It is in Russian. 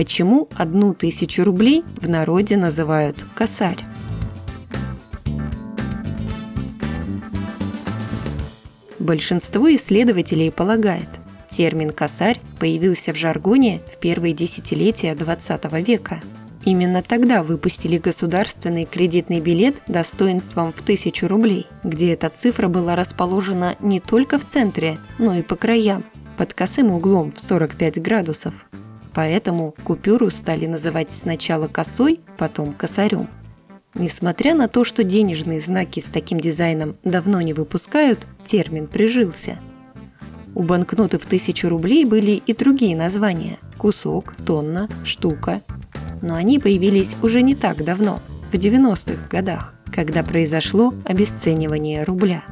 Почему одну тысячу рублей в народе называют косарь? Большинство исследователей полагает, термин «косарь» появился в жаргоне в первые десятилетия XX века. Именно тогда выпустили государственный кредитный билет достоинством в тысячу рублей, где эта цифра была расположена не только в центре, но и по краям, под косым углом в 45 градусов поэтому купюру стали называть сначала косой, потом косарем. Несмотря на то, что денежные знаки с таким дизайном давно не выпускают, термин прижился. У банкноты в тысячу рублей были и другие названия – кусок, тонна, штука. Но они появились уже не так давно, в 90-х годах, когда произошло обесценивание рубля.